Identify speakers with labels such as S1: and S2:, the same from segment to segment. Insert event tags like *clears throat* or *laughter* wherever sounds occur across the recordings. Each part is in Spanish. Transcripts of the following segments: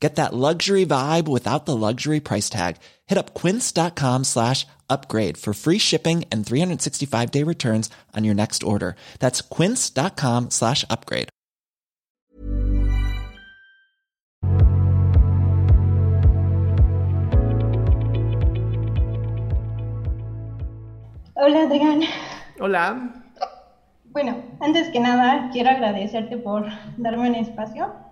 S1: Get that luxury vibe without the luxury price tag. Hit up quince.com slash upgrade for free shipping and 365 day returns on your next order. That's quince.com slash upgrade.
S2: Hola Adrián.
S3: Hola.
S2: Bueno, antes que nada quiero agradecerte por darme un espacio.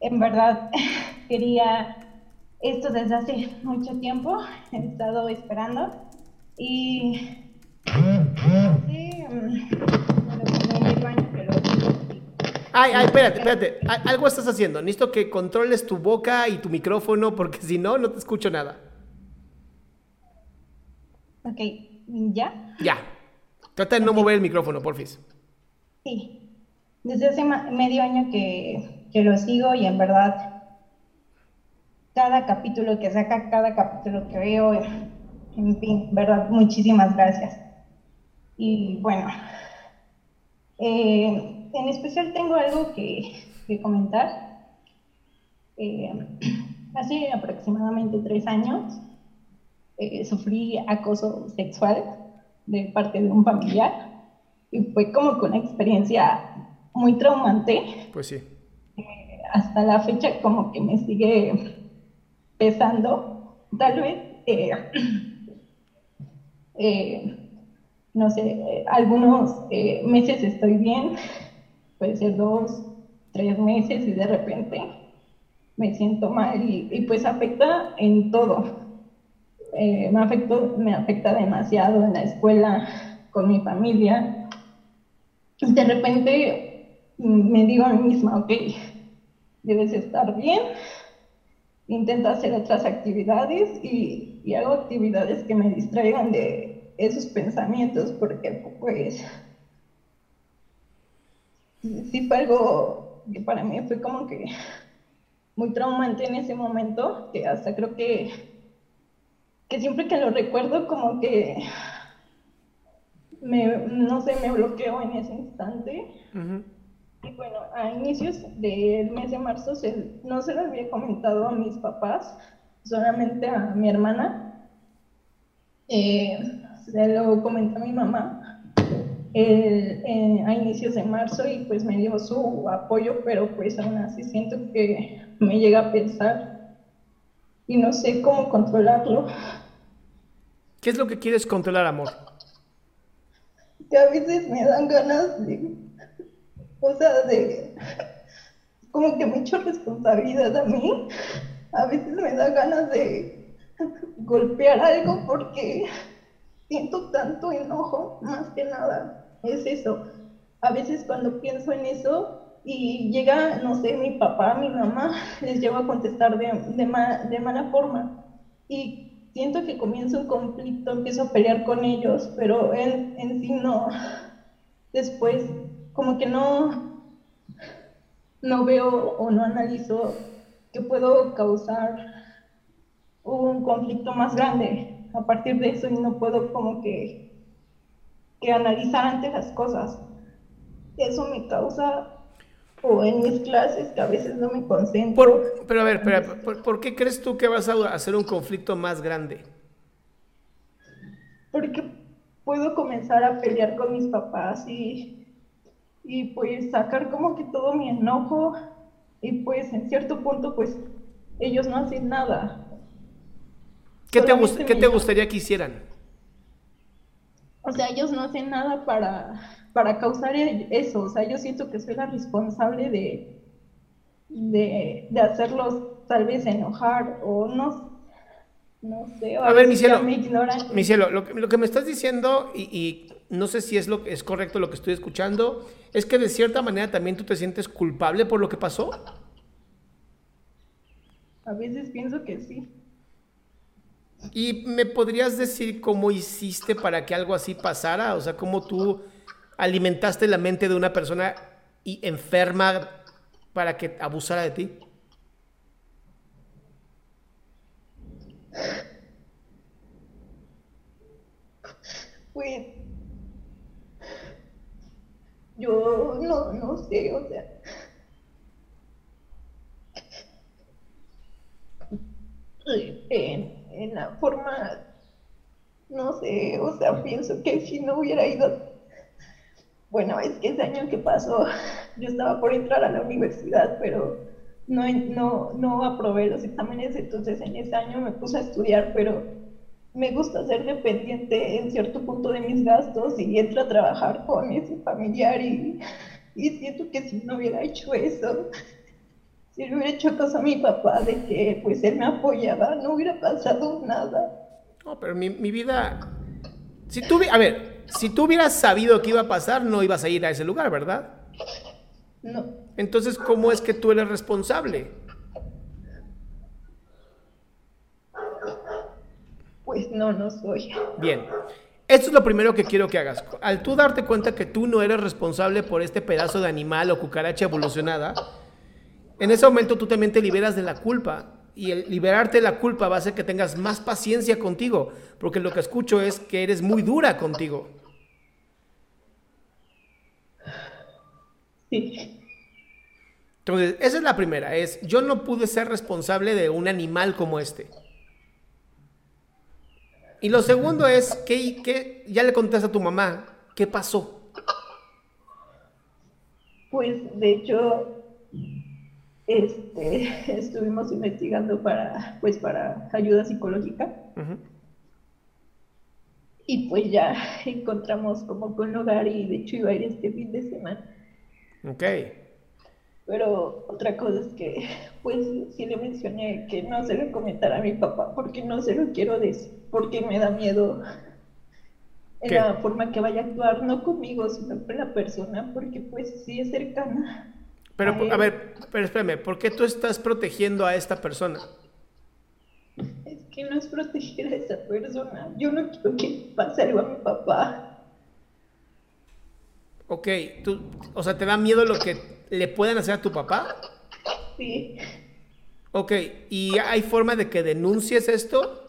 S2: En verdad *laughs* quería esto desde hace mucho tiempo, he estado esperando y sí,
S3: Ay, ay, espérate, espérate. Algo estás haciendo. Necesito que controles tu boca y tu micrófono porque si no, no te escucho nada.
S2: Ok, ¿ya?
S3: Ya. Trata de no mover el micrófono, porfis.
S2: Sí. Desde hace medio año que, que lo sigo y en verdad cada capítulo que saca, cada capítulo que veo, en fin, verdad, muchísimas gracias. Y bueno, eh, en especial tengo algo que, comentar. Eh, *clears throat* hace aproximadamente tres años eh, sufrí acoso sexual de parte de un familiar y fue como que una experiencia muy traumante.
S3: Pues sí.
S2: Hasta la fecha como que me sigue pesando, tal vez, eh, *clears throat* eh, no sé, eh, algunos meses estoy bien, puede ser dos, tres meses y de repente me siento mal y, pues afecta en todo. me, afectó, me afecta demasiado en la escuela, con mi familia. De repente me digo a mí misma, ok, debes estar bien, intento hacer otras actividades y, y, hago actividades que me distraigan de esos pensamientos porque pues sí fue algo que para mí fue como que muy traumante en ese momento, que hasta creo que, que siempre que lo recuerdo como que me, no sé, me bloqueo en ese instante. Y bueno, a inicios del mes de marzo no se lo había comentado a mis papás, solamente a mi hermana. Eh, se lo comenté a mi mamá eh, a inicios de marzo y pues me dio su apoyo, pero pues aún así siento que me llega a pensar y no sé cómo controlarlo.
S3: ¿Qué es lo que quieres controlar, amor?
S2: Que a veces me dan ganas de o sea, de como que mucha responsabilidad a mí. A veces me da ganas de golpear algo porque siento tanto enojo, más que nada. Es eso. A veces cuando pienso en eso y llega, no sé, mi papá, mi mamá, les llevo a contestar de, de, de mala forma. Y siento que comienza un conflicto, empiezo a pelear con ellos, pero en, en sí no. Después como que no, no veo o no analizo que puedo causar un conflicto más grande a partir de eso y no puedo como que, que analizar antes las cosas. Eso me causa, o en mis clases, que a veces no me concentro.
S3: pero a ver, ¿por, ¿por, qué crees tú que vas a hacer un conflicto más grande?
S2: Porque puedo comenzar a pelear con mis papás y y pues sacar como que todo mi enojo y pues en cierto punto pues ellos no hacen nada.
S3: ¿Qué te, ¿qué te gustaría que hicieran?
S2: O sea, ellos no hacen nada para, para causar e-, eso. O sea, yo siento que soy la responsable de, de, de hacerlos tal vez enojar o no, no sé.
S3: a ver, mi cielo, mi cielo lo, lo, que me estás diciendo y, y, no sé si es, lo, es correcto lo que estoy escuchando, es que de cierta manera también tú te sientes culpable por lo que pasó.
S2: A veces pienso que sí.
S3: ¿Y me podrías decir cómo hiciste para que algo así pasara? O sea, cómo tú alimentaste la mente de una persona y enferma para que abusara de ti.
S2: Pues no, no sé, o sea. En, en la forma, no sé, o sea, pienso que si no hubiera ido, bueno, es que ese año que pasó, *laughs* yo estaba por entrar a la universidad, pero no, no, no aprobé los exámenes, entonces en ese año me puse a estudiar, pero me gusta ser dependiente en cierto punto de mis gastos y entro a trabajar con ese familiar y, y siento que si no hubiera hecho eso, si le hubiera hecho caso a mi papá de que pues él me apoyaba, no hubiera pasado nada.
S3: No, pero mi, mi vida, si tú, a ver, si tú hubieras sabido que iba a pasar, no ibas a ir a ese lugar, ¿verdad?
S2: No.
S3: Entonces, ¿cómo es que tú eres responsable?
S2: Pues no, no soy.
S3: Bien. Esto es lo primero que quiero que hagas. Al tú darte cuenta que tú no eres responsable por este pedazo de animal o cucaracha evolucionada, en ese momento tú también te liberas de la culpa. Y el liberarte de la culpa va a hacer que tengas más paciencia contigo, porque lo que escucho es que eres muy dura contigo.
S2: Sí.
S3: Entonces, esa es la primera, es yo no pude ser responsable de un animal como este. Y lo segundo es, ¿qué, qué ya le contaste a tu mamá? ¿Qué pasó?
S2: Pues, de hecho, este, *laughs* estuvimos investigando para, pues, para ayuda psicológica. Y pues ya *laughs* encontramos como con lugar y de hecho iba a ir este fin de semana.
S3: Ok.
S2: Pero otra cosa es que, *laughs* pues sí le mencioné que no se lo comentara a mi papá porque no se lo quiero decir, porque me da miedo en la forma que vaya a actuar, no conmigo, sino con la persona, porque pues sí es cercana.
S3: Pero, a, ver, pero espérame, ¿por qué tú estás protegiendo a esta persona?
S2: Es que no es proteger a esa persona. Yo no quiero que pase algo a mi papá.
S3: Ok, tú, o sea, ¿te da miedo lo que le pueden hacer a tu papá?
S2: Sí.
S3: Ok, ¿y hay forma de que denuncies esto?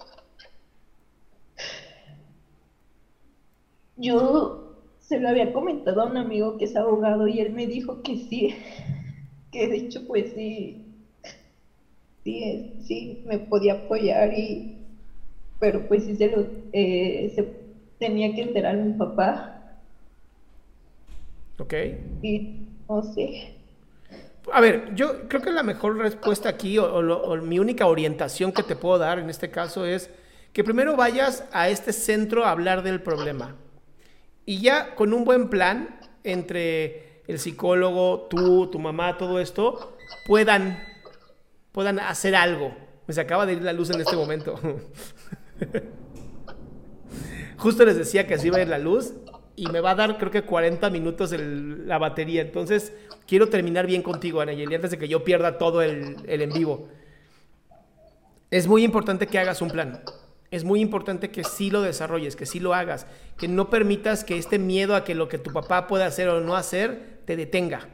S2: Yo se lo había comentado a un amigo que es abogado y él me dijo que sí, que de hecho pues sí, sí, sí me podía apoyar y, pero pues sí se lo, eh, se tenía que enterar mi papá
S3: Ok.
S2: Y no sé.
S3: A ver, yo creo que la mejor respuesta aquí, o, mi única orientación que te puedo dar en este caso es que primero vayas a este centro a hablar del problema. Y ya con un buen plan entre el psicólogo, tú, tu mamá, todo esto, puedan, puedan hacer algo. Me se acaba de ir la luz en este momento. *laughs* Justo les decía que así va a ir la luz y me va a dar creo que 40 minutos la batería. Entonces, quiero terminar bien contigo, Anayeli, antes de que yo pierda todo el, el en vivo. Es muy importante que hagas un plan. Es muy importante que sí lo desarrolles, que sí lo hagas, que no permitas que este miedo a que lo que tu papá pueda hacer o no hacer te detenga.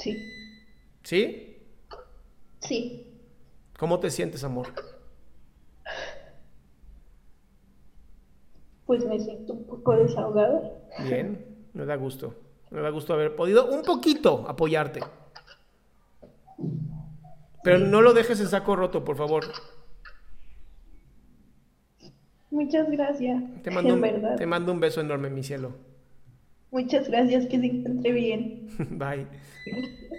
S2: Sí.
S3: ¿Sí?
S2: Sí.
S3: ¿Cómo te sientes, amor?
S2: Pues me siento un poco desahogada.
S3: Bien, me da gusto. Me da gusto haber podido un poquito apoyarte. Pero no lo dejes en saco roto, por favor.
S2: Muchas gracias.
S3: Te mando, un, te mando un beso enorme, mi cielo.
S2: Muchas gracias, que se encuentre bien. *laughs*
S3: Bye. *laughs*